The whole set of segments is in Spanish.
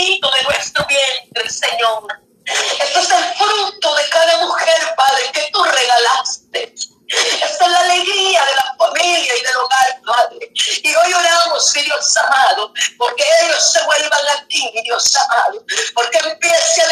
necesito de nuestro vientre, Señor. Esto es el fruto de cada mujer, Padre, que tú regalaste. Esta es la alegría de la familia y del hogar, Padre. Y hoy oramos, Dios amado, porque ellos se vuelvan a ti, Dios amado, porque empiece a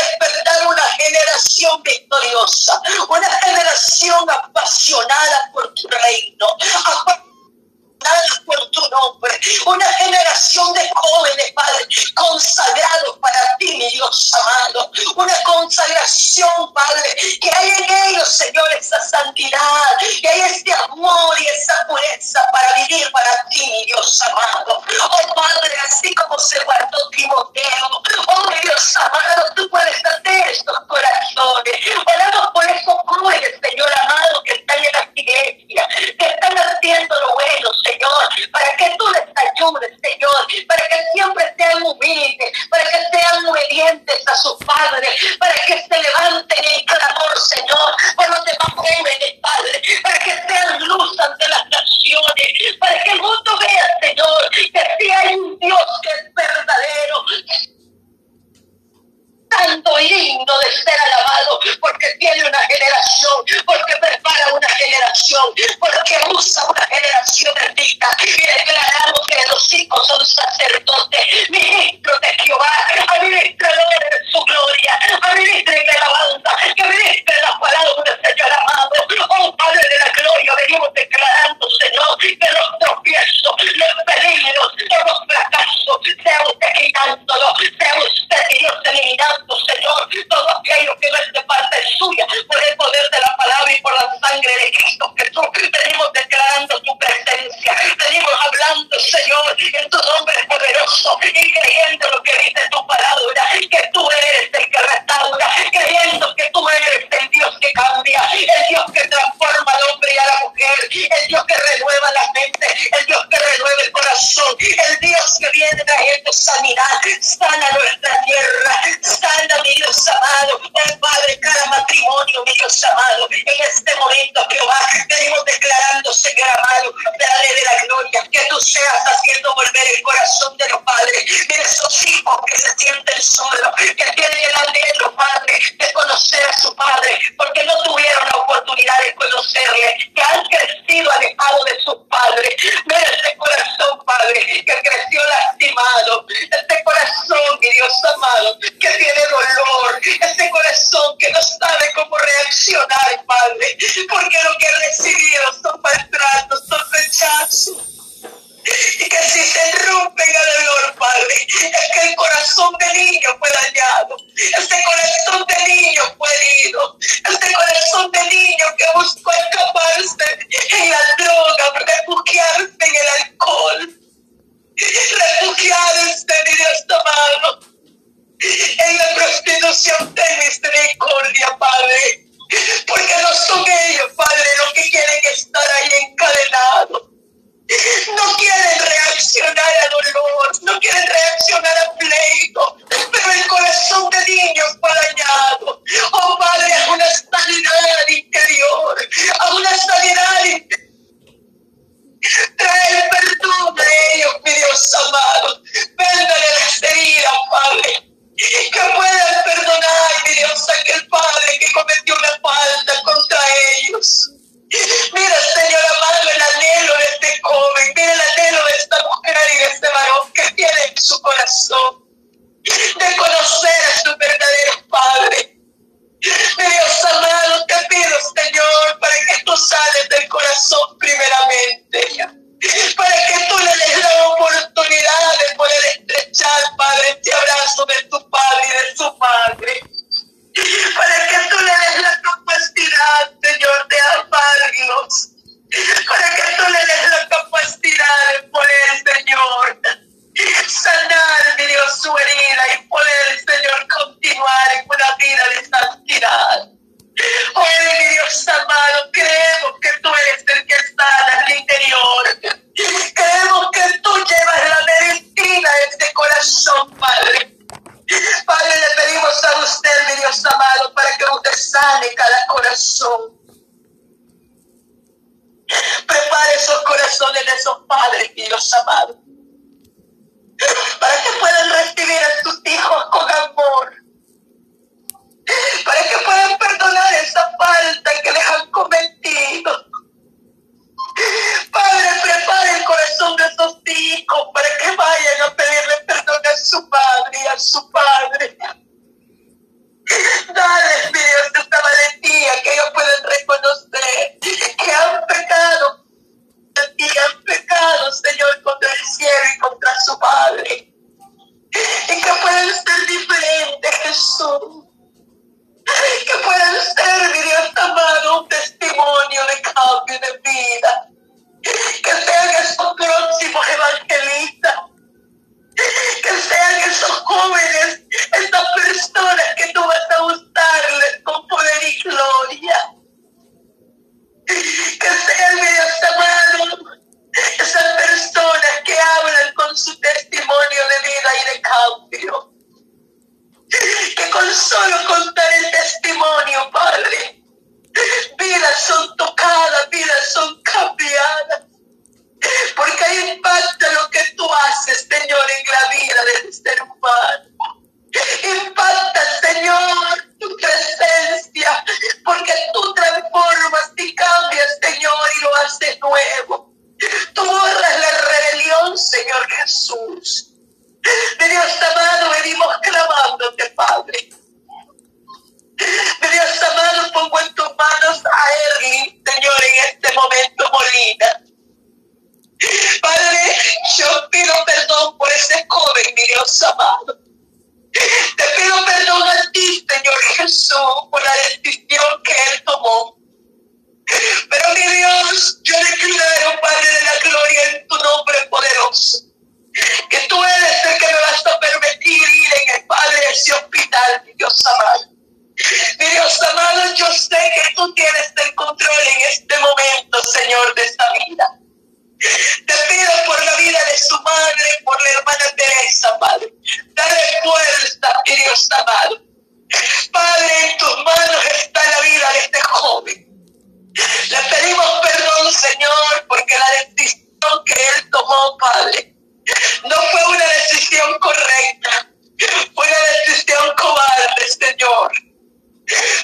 los tropiezos, los peligros, los fracasos. Sea usted quitándolo, sea usted Dios eliminando, Señor, todo aquello que no es de parte suya por el poder de se sienten solos, que tiene el anhelo, Padre, de conocer a su Padre, porque no tuvieron la oportunidad de conocerle, que han crecido alejados de sus padres. Mira este corazón, Padre, que creció lastimado, este corazón, mi Dios amado, que tiene dolor, este corazón que no sabe cómo reaccionar, Padre, porque lo que han recibido son maltratos, son rechazos. Y que si se rompe el dolor, Padre, es que el corazón del niño fue dañado, este corazón del niño fue herido, este corazón del niño que buscó escaparse en la droga, refugiarse en el alcohol, refugiarse, mi Dios amado, en la prostitución de misericordia, Padre. Por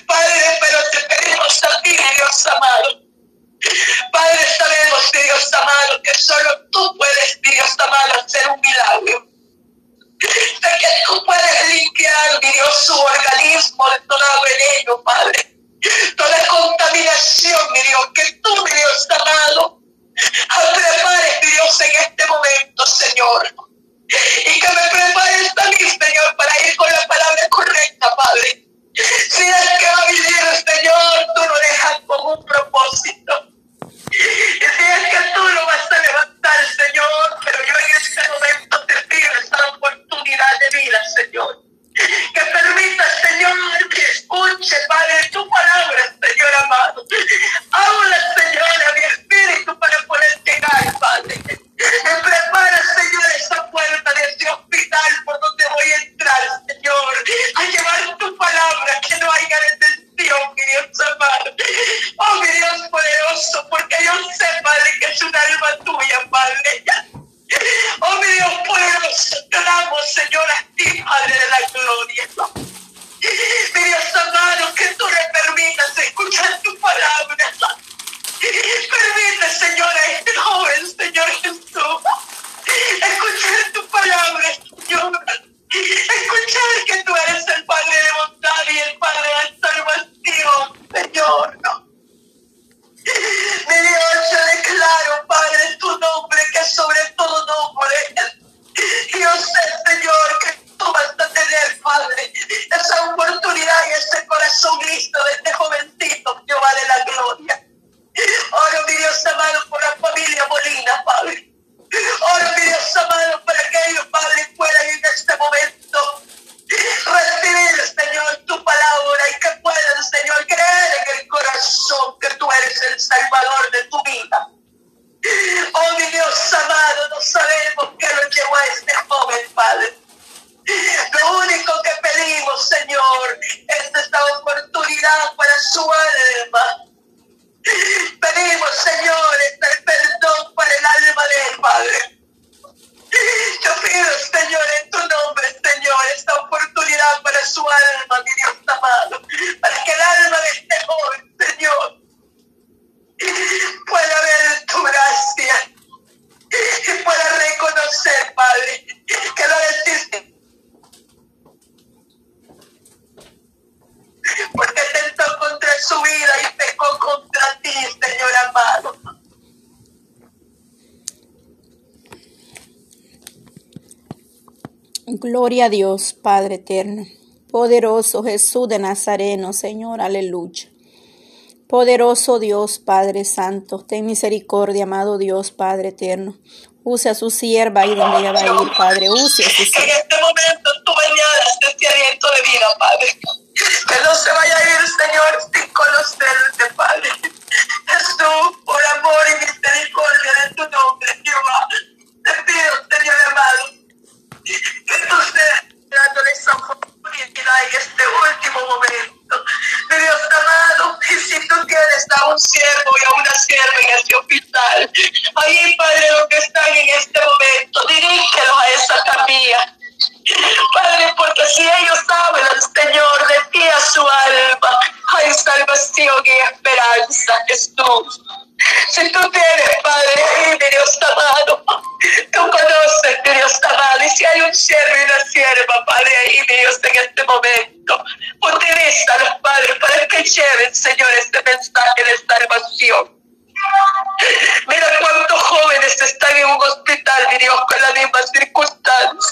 Padre, pero te pedimos a ti, Dios amado. Padre, sabemos, Dios amado, que solo tú puedes, Dios amado, hacer un milagro. De que tú puedes limpiar, Dios, su organismo de todo veneno, Padre. Toda contaminación, mi Dios, que tú, mi Dios amado, prepares, Dios, en este momento, Señor. Y que me prepares también, Señor, para ir con la palabra correcta, Padre si es que va a vivir Señor, tú lo dejas con un propósito. Y si es que tú lo vas a levantar, Señor, pero yo en este momento te pido esta oportunidad de vida, Señor. Que permita, Señor, que escuche, Padre, tu palabra, Señor amado. Habla Gloria a Dios, Padre eterno. Poderoso Jesús de Nazareno, Señor, aleluya. Poderoso Dios, Padre Santo, ten misericordia, amado Dios, Padre eterno. Use a su sierva ahí donde ella va a ir, Padre. Use a su sierva. Este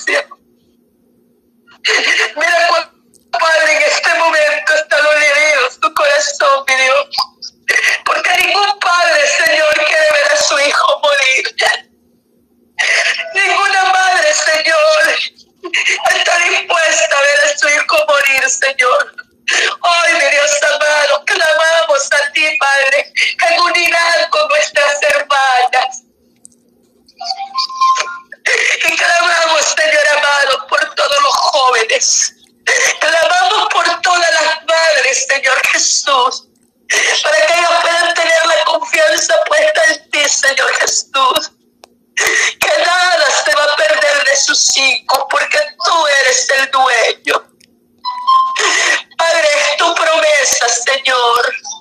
Yeah. fuerza, Señor.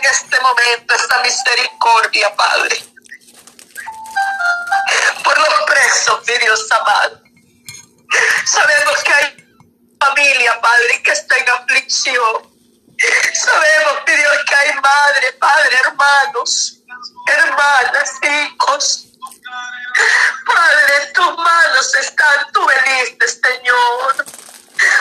en este momento esta misericordia, Padre. Por los presos, mi Dios amado. Sabemos que hay familia, Padre, que está en aflicción. Sabemos, mi Dios, que hay madre, padre, hermanos, hermanas, hijos. Padre, tus manos están, tú veniste, Señor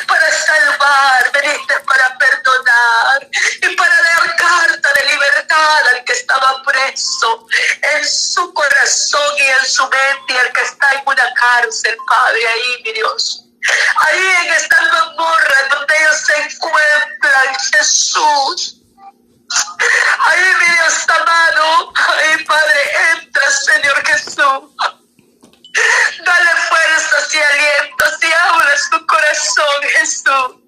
para salvarme, para perdonar y para dar carta de libertad al que estaba preso en su corazón y en su mente y al que está en una cárcel, Padre, ahí, mi Dios. Ahí en esta mamorra donde ellos se encuentran, Jesús. Ahí, mi Dios amado, ahí, Padre, entra, Señor Jesús. Dale fuerzas y alientos y ábrele su corazón, Jesús.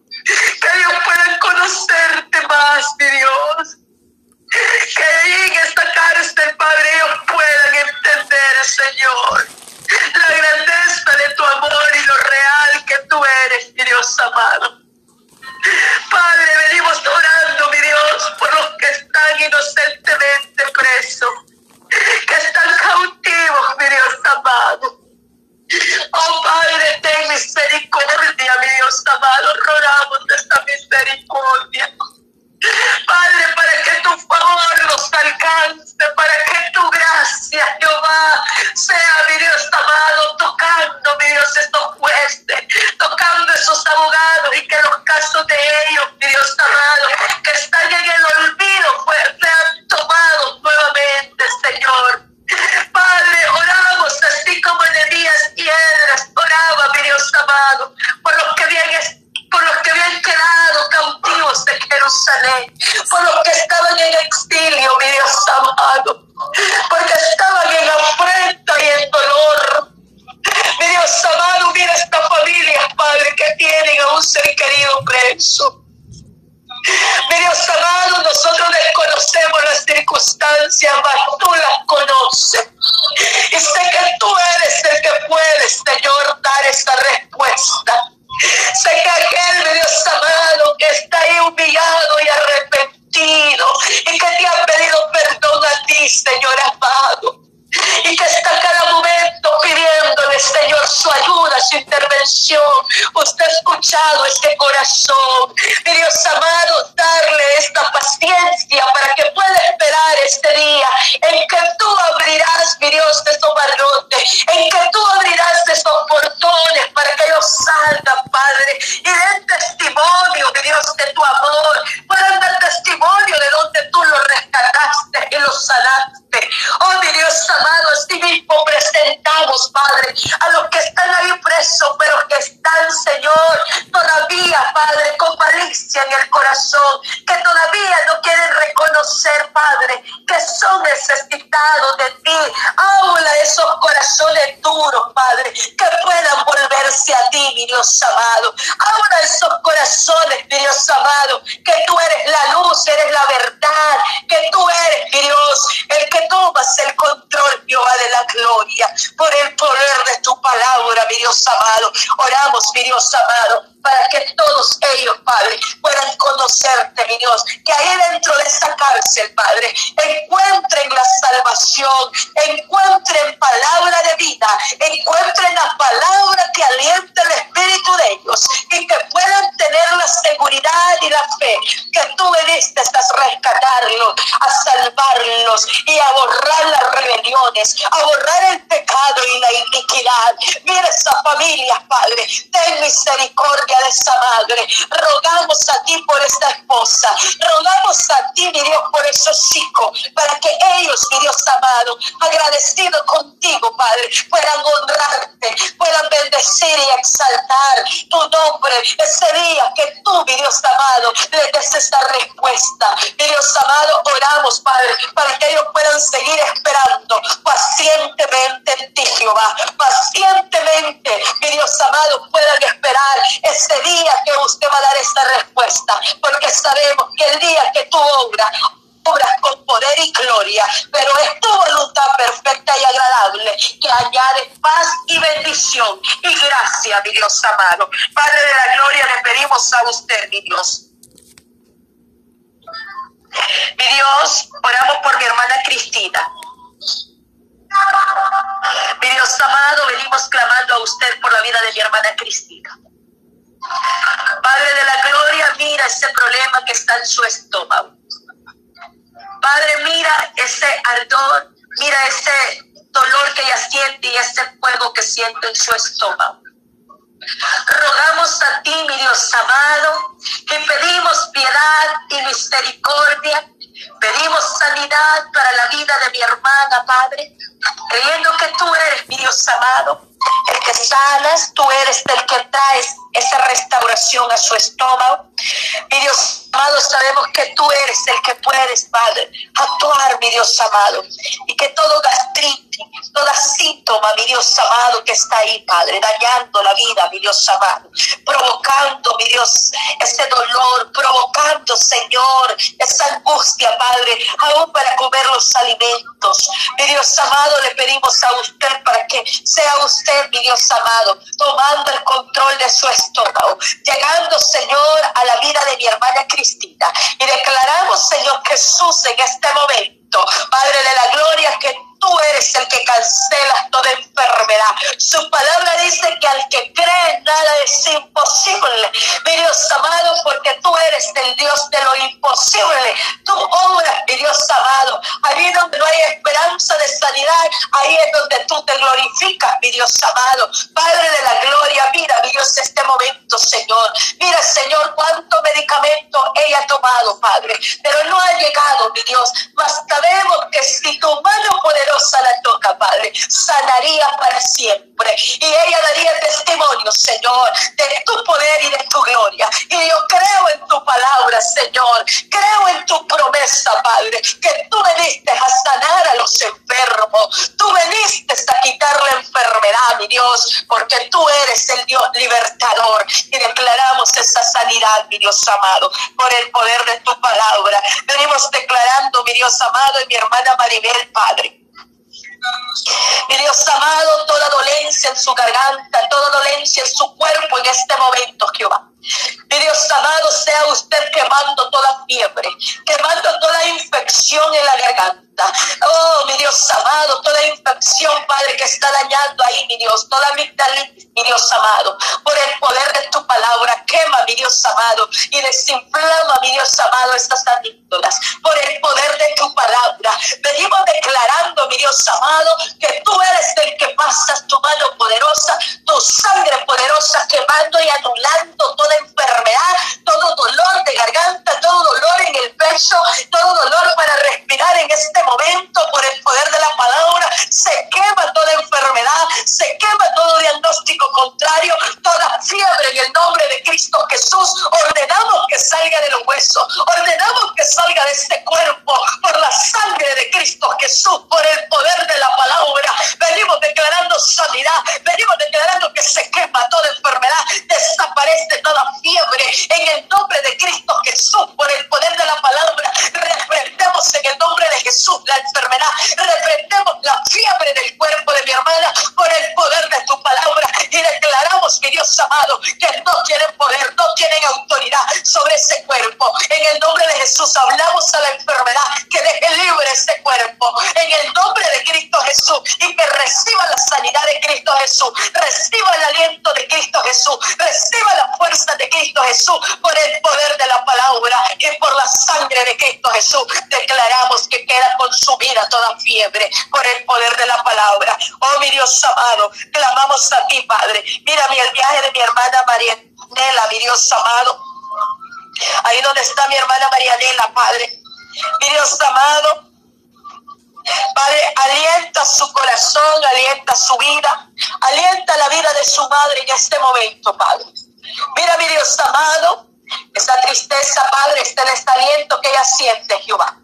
canción, usted ha escuchado este corazón. Mi Dios amado, darle esta paciencia para que pueda esperar este día en que tú abrirás, mi Dios, de estos barrotes, en que tú abrirás estos portones para que ellos salgan, Padre, y den testimonio, mi Dios, de tu amor Dios amado, así mismo presentamos, Padre, a los que están ahí presos, pero que están, Señor, todavía, Padre, con malicia en el corazón, que todavía no quieren reconocer, Padre, que son necesitados de ti. Habla esos corazones duros, Padre, que puedan volverse a ti, mi Dios amado. Habla esos corazones, esa familia, Ten misericordia de esa madre. Rogamos a ti por esta esposa, rogamos a ti, mi Dios, por esos hijos, para que ellos, mi Dios amado, agradecidos contigo, Padre, puedan honrarte, puedan bendecir y exaltar tu nombre ese día que tú, mi Dios amado, le des esta respuesta. Mi Dios amado, oramos, Padre, para que ellos puedan seguir esperando pacientemente en ti, Jehová. Pacientemente, mi Dios amado, puedan esperar ese día que usted va a dar esta respuesta, porque sabemos que el día que tú obras, obras con poder y gloria, pero es tu voluntad perfecta y agradable que añade paz y bendición y gracia, mi Dios amado. Padre de la gloria, le pedimos a usted, mi Dios. Mi Dios, oramos por mi hermana Cristina. Mi Dios amado, venimos mi hermana Cristina. Padre de la gloria, mira ese problema que está en su estómago. Padre, mira ese ardor, mira ese dolor que ella siente y ese fuego que siente en su estómago. Rogamos a ti, mi Dios amado, que pedimos piedad y misericordia, pedimos sanidad para la vida de mi hermana, Padre, creyendo que tú eres, mi Dios amado, el que sanas, tú eres el que traes esa restauración a su estómago. Mi Dios amado, sabemos que tú eres el que puedes, Padre, actuar, mi Dios amado, y que todo gastritis, toda síntoma, mi Dios amado, que está ahí, Padre, dañando la vida, mi Dios amado, provocando, mi Dios, ese dolor, Señor, esa angustia, Padre, aún para comer los alimentos. Mi Dios amado, le pedimos a usted para que sea usted, mi Dios amado, tomando el control de su estómago, llegando, Señor, a la vida de mi hermana Cristina. Y declaramos, Señor Jesús, en este momento, Padre de la gloria, que tú eres el que cancelas toda enfermedad. Su palabra dice que al que cree nada es imposible. Mi Dios amado, porque tú eres el Dios de lo imposible. Tú obras, mi Dios amado. Allí donde no hay esperanza de sanidad, ahí es donde tú te glorificas, mi Dios amado. Padre de la gloria, mira, mi Dios, este momento, Señor. Mira, Señor, cuánto medicamento ella ha tomado, Padre. Pero no ha llegado, mi Dios. Mas sabemos que si sanaría para siempre. Y ella daría testimonio, Señor, de tu poder y de tu gloria. Y yo creo en tu palabra, Señor. Creo en tu promesa, Padre, que tú veniste a sanar a los enfermos. Tú veniste a quitar la enfermedad, mi Dios, porque tú eres el Dios libertador. Y declaramos esa sanidad, mi Dios amado, por el poder de tu palabra. Venimos declarando, mi Dios amado, y mi hermana Maribel, Padre mi Dios amado, toda dolencia en su garganta, toda dolencia en su cuerpo en este momento, Jehová. Mi Dios amado, sea usted quemando toda fiebre, quemando toda infección en la garganta. Oh, mi Dios amado, toda infección, Padre, que está dañando ahí, mi Dios, toda amigdalitis, mi Dios amado, por el poder de mi Dios amado, y desinflaba, mi Dios amado, estas canículas por el poder de tu palabra. Venimos declarando, mi Dios amado, que tú eres el que pasas tu mano poderosa, tu sangre poderosa, quemando y anulando toda enfermedad, todo dolor de garganta, todo dolor en el pecho, todo dolor para respirar en este momento por el poder de la palabra. Se quema diagnóstico contrario, toda fiebre en el nombre de Cristo Jesús, ordenamos que salga de los huesos, ordenamos que salga de este cuerpo por la sangre de Cristo Jesús, por el poder de la palabra. Venimos declarando sanidad, venimos declarando que se quema toda enfermedad, desaparece toda fiebre en el nombre de Cristo Jesús. Por el poder de la palabra. Oh mi Dios amado, clamamos a ti, Padre. Mira el viaje de mi hermana María Nela, mi Dios amado. Ahí donde está mi hermana Marianela, Padre. Mi Dios amado. Padre, alienta su corazón, alienta su vida, alienta la vida de su madre en este momento, Padre. Mira, mi Dios amado, esa tristeza, Padre, este desaliento que ella siente, Jehová.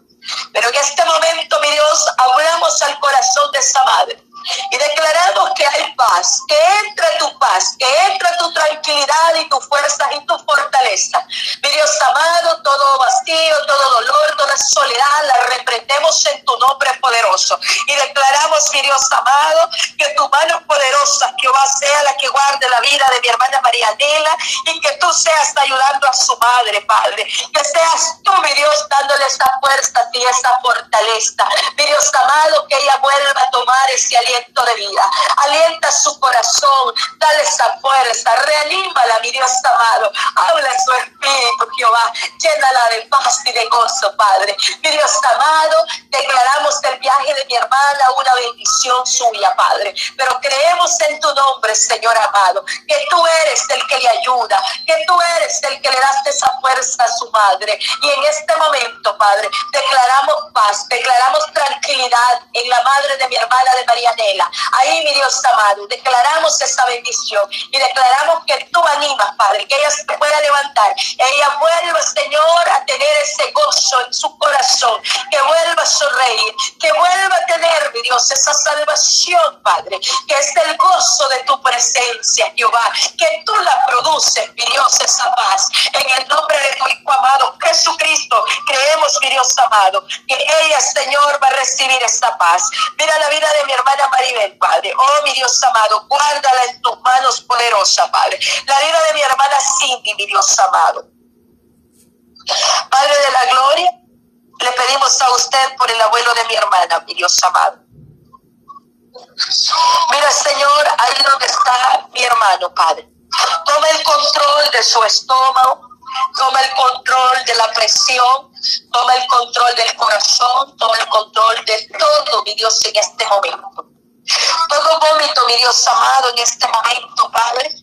Pero en este momento, mi Dios, hablamos al corazón de esa madre y declaramos que hay paz, que entre tu paz, que entre tu tranquilidad y tu fuerza y tu fortaleza. Mi Dios amado, todo vacío, todo dolor, toda soledad, la reprendemos en tu nombre poderoso. Y declaramos, mi Dios amado, que tu mano poderosa, Jehová, sea la que guarde la vida de mi hermana María Adela y que tú seas ayudando a su madre, Padre. Que seas tú, mi Dios, dándole esa fuerza y esa fortaleza. Mi Dios amado, que ella vuelva a tomar ese aliento de vida. Alienta su corazón, dale esa fuerza, reanímala, mi Dios amado. Habla su espíritu, Jehová. Llénala de paz y de gozo, Padre. Mi Dios amado, declaramos el viaje de mi hermana una bendición suya, Padre. Pero creemos en tu nombre, Señor amado, que tú eres el que le ayuda, que tú eres el que le das esa fuerza a su madre. Y en este momento, Padre, declaramos paz, declaramos tranquilidad en la madre de mi hermana de María Ahí, mi Dios amado, declaramos esa bendición y declaramos que tú animas, Padre, que ella se pueda levantar. Ella vuelva, Señor, a tener ese gozo en su corazón, que vuelva a sonreír, que vuelva a tener, mi Dios, esa salvación, Padre, que es el gozo de tu presencia, Jehová, que tú la produces, mi Dios, esa paz. En el nombre de tu Hijo amado, Jesucristo, mi Dios amado, que ella, Señor, va a recibir esa paz. Mira la vida de mi hermana Maribel, Padre. Oh, mi Dios amado, guárdala en tus manos poderosas, Padre. La vida de mi hermana Cindy, mi Dios amado. Padre de la gloria, le pedimos a usted por el abuelo de mi hermana, mi Dios amado. Mira, Señor, ahí donde está mi hermano, Padre. Toma el control de su estómago, toma el control de la presión, toma el control del corazón, toma el control de todo, mi Dios, en este momento. Todo vómito, mi Dios amado, en este momento, Padre.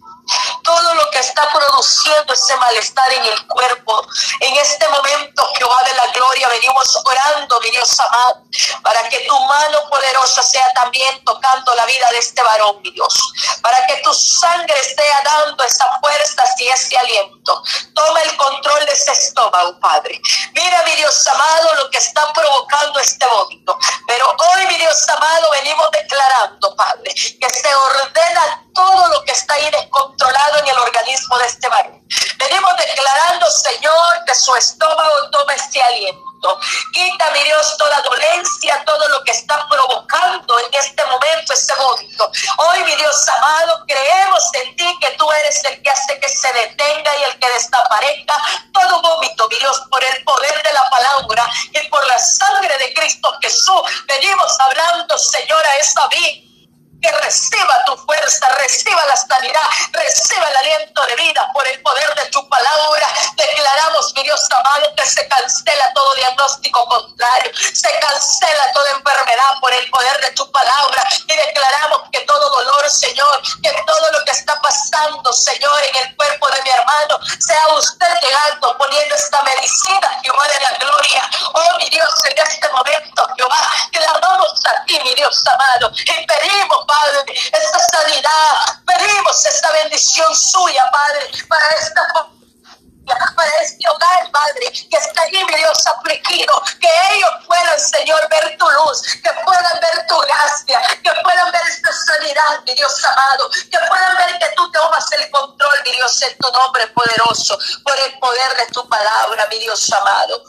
Todo lo que está produciendo ese malestar en el cuerpo. En este momento, Jehová de la gloria, venimos orando, mi Dios amado, para que tu mano poderosa sea también tocando la vida de este varón, mi Dios. Para que tu sangre sea dando esa fuerza y ese aliento. Toma el control de ese estómago, Padre. Mira, mi Dios amado, lo que está provocando este vómito. Pero hoy, mi Dios amado, venimos declarando, Padre, que se ordena todo lo que está ahí descontrolado en el organismo de este varón. Venimos declarando, Señor, que su estómago tome este aliento. Quita, mi Dios, toda dolencia, todo lo que está provocando en este momento ese vómito. Hoy, mi Dios amado, creemos en ti que tú eres el que hace que se detenga y el que desaparezca todo vómito, mi Dios, por el poder de la palabra y por la sangre de Cristo Jesús. Venimos hablando, Señor, a esa vida que reciba tu fuerza, reciba la sanidad, reciba el aliento de vida por el poder de tu palabra. Declaramos, mi Dios amado, que se cancela todo diagnóstico contrario, se cancela toda enfermedad por el poder de tu palabra y declaramos por el poder de tu palabra, mi Dios amado.